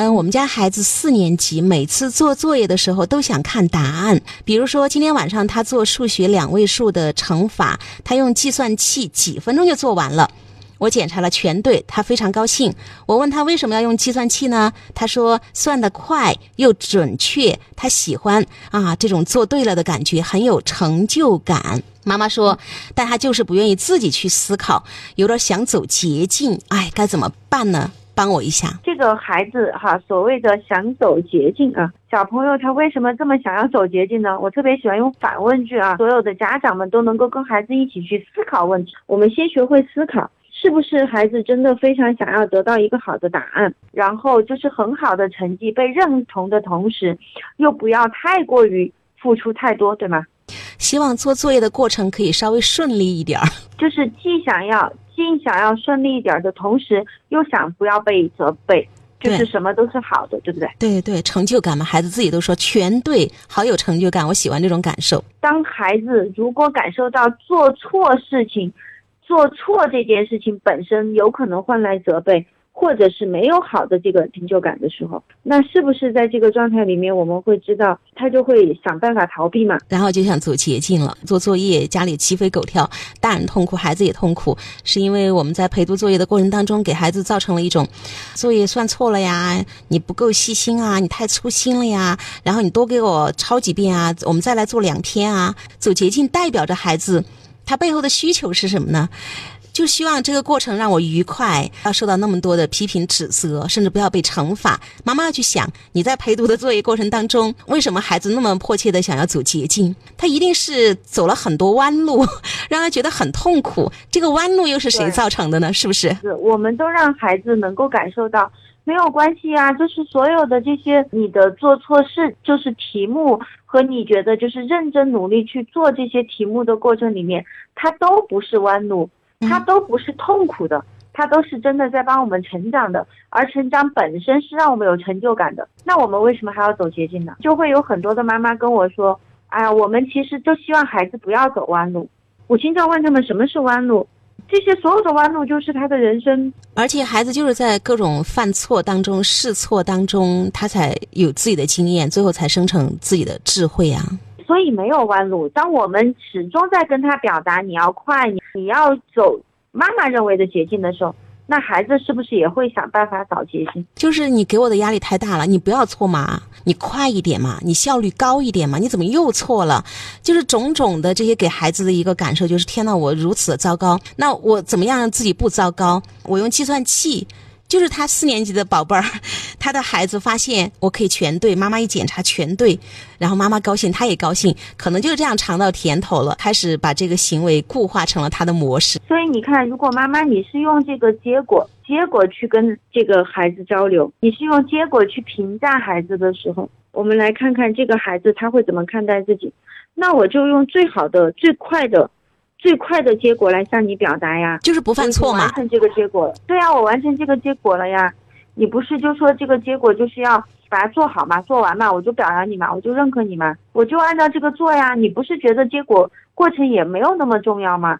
嗯，我们家孩子四年级，每次做作业的时候都想看答案。比如说今天晚上他做数学两位数的乘法，他用计算器几分钟就做完了。我检查了全对，他非常高兴。我问他为什么要用计算器呢？他说算得快又准确，他喜欢啊这种做对了的感觉，很有成就感。妈妈说，但他就是不愿意自己去思考，有点想走捷径。哎，该怎么办呢？帮我一下。这个孩子哈，所谓的想走捷径啊，小朋友他为什么这么想要走捷径呢？我特别喜欢用反问句啊，所有的家长们都能够跟孩子一起去思考问题。我们先学会思考。是不是孩子真的非常想要得到一个好的答案，然后就是很好的成绩被认同的同时，又不要太过于付出太多，对吗？希望做作业的过程可以稍微顺利一点儿，就是既想要既想要顺利一点的同时，又想不要被责备，就是什么都是好的，对不对？对对，成就感嘛，孩子自己都说全对，好有成就感，我喜欢这种感受。当孩子如果感受到做错事情。做错这件事情本身有可能换来责备，或者是没有好的这个成就感的时候，那是不是在这个状态里面，我们会知道他就会想办法逃避嘛？然后就想走捷径了，做作业家里鸡飞狗跳，大人痛苦，孩子也痛苦，是因为我们在陪读作业的过程当中，给孩子造成了一种作业算错了呀，你不够细心啊，你太粗心了呀，然后你多给我抄几遍啊，我们再来做两天啊，走捷径代表着孩子。他背后的需求是什么呢？就希望这个过程让我愉快，要受到那么多的批评指责，甚至不要被惩罚。妈妈要去想，你在陪读的作业过程当中，为什么孩子那么迫切的想要走捷径？他一定是走了很多弯路，让他觉得很痛苦。这个弯路又是谁造成的呢？是不是？是，我们都让孩子能够感受到。没有关系呀，就是所有的这些你的做错事，就是题目和你觉得就是认真努力去做这些题目的过程里面，它都不是弯路，它都不是痛苦的，它都是真的在帮我们成长的，而成长本身是让我们有成就感的。那我们为什么还要走捷径呢？就会有很多的妈妈跟我说，哎呀，我们其实就希望孩子不要走弯路。我经常问他们什么是弯路。这些所有的弯路就是他的人生，而且孩子就是在各种犯错当中、试错当中，他才有自己的经验，最后才生成自己的智慧啊。所以没有弯路。当我们始终在跟他表达你要快，你你要走妈妈认为的捷径的时候。那孩子是不是也会想办法找捷径？就是你给我的压力太大了，你不要错嘛，你快一点嘛，你效率高一点嘛，你怎么又错了？就是种种的这些给孩子的一个感受，就是天呐，我如此的糟糕，那我怎么样让自己不糟糕？我用计算器。就是他四年级的宝贝儿，他的孩子发现我可以全对，妈妈一检查全对，然后妈妈高兴，他也高兴，可能就是这样尝到甜头了，开始把这个行为固化成了他的模式。所以你看，如果妈妈你是用这个结果结果去跟这个孩子交流，你是用结果去评价孩子的时候，我们来看看这个孩子他会怎么看待自己。那我就用最好的、最快的。最快的结果来向你表达呀，就是不犯错嘛。完成这个结果，对呀，我完成这个结果了呀。你不是就说这个结果就是要把它做好嘛，做完嘛，我就表扬你嘛，我就认可你嘛，我就按照这个做呀。你不是觉得结果过程也没有那么重要吗？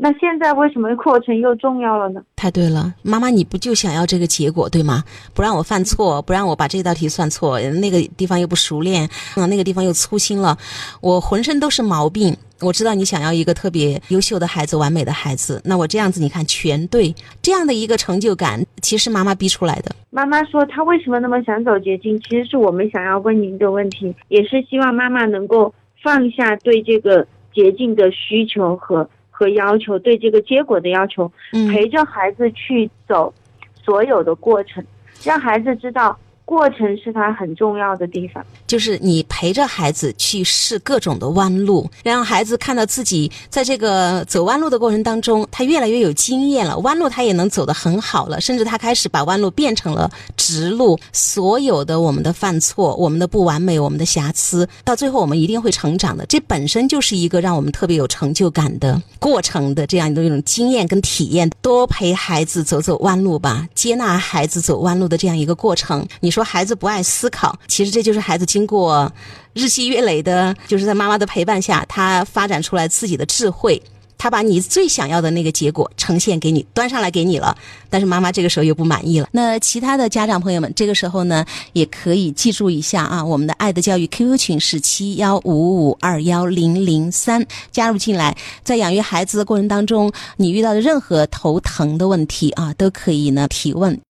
那现在为什么过程又重要了呢？太对了，妈妈，你不就想要这个结果对吗？不让我犯错，不让我把这道题算错，那个地方又不熟练，啊，那个地方又粗心了，我浑身都是毛病。我知道你想要一个特别优秀的孩子，完美的孩子。那我这样子，你看全对，这样的一个成就感，其实妈妈逼出来的。妈妈说她为什么那么想走捷径，其实是我们想要问您的问题，也是希望妈妈能够放下对这个捷径的需求和。和要求对这个结果的要求，陪着孩子去走所有的过程，让孩子知道。过程是他很重要的地方，就是你陪着孩子去试各种的弯路，让孩子看到自己在这个走弯路的过程当中，他越来越有经验了，弯路他也能走得很好了，甚至他开始把弯路变成了直路。所有的我们的犯错、我们的不完美、我们的瑕疵，到最后我们一定会成长的。这本身就是一个让我们特别有成就感的过程的这样的一种经验跟体验。多陪孩子走走弯路吧，接纳孩子走弯路的这样一个过程。你说。孩子不爱思考，其实这就是孩子经过日积月累的，就是在妈妈的陪伴下，他发展出来自己的智慧。他把你最想要的那个结果呈现给你，端上来给你了，但是妈妈这个时候又不满意了。那其他的家长朋友们，这个时候呢，也可以记住一下啊，我们的爱的教育 QQ 群是七幺五五二幺零零三，加入进来，在养育孩子的过程当中，你遇到的任何头疼的问题啊，都可以呢提问。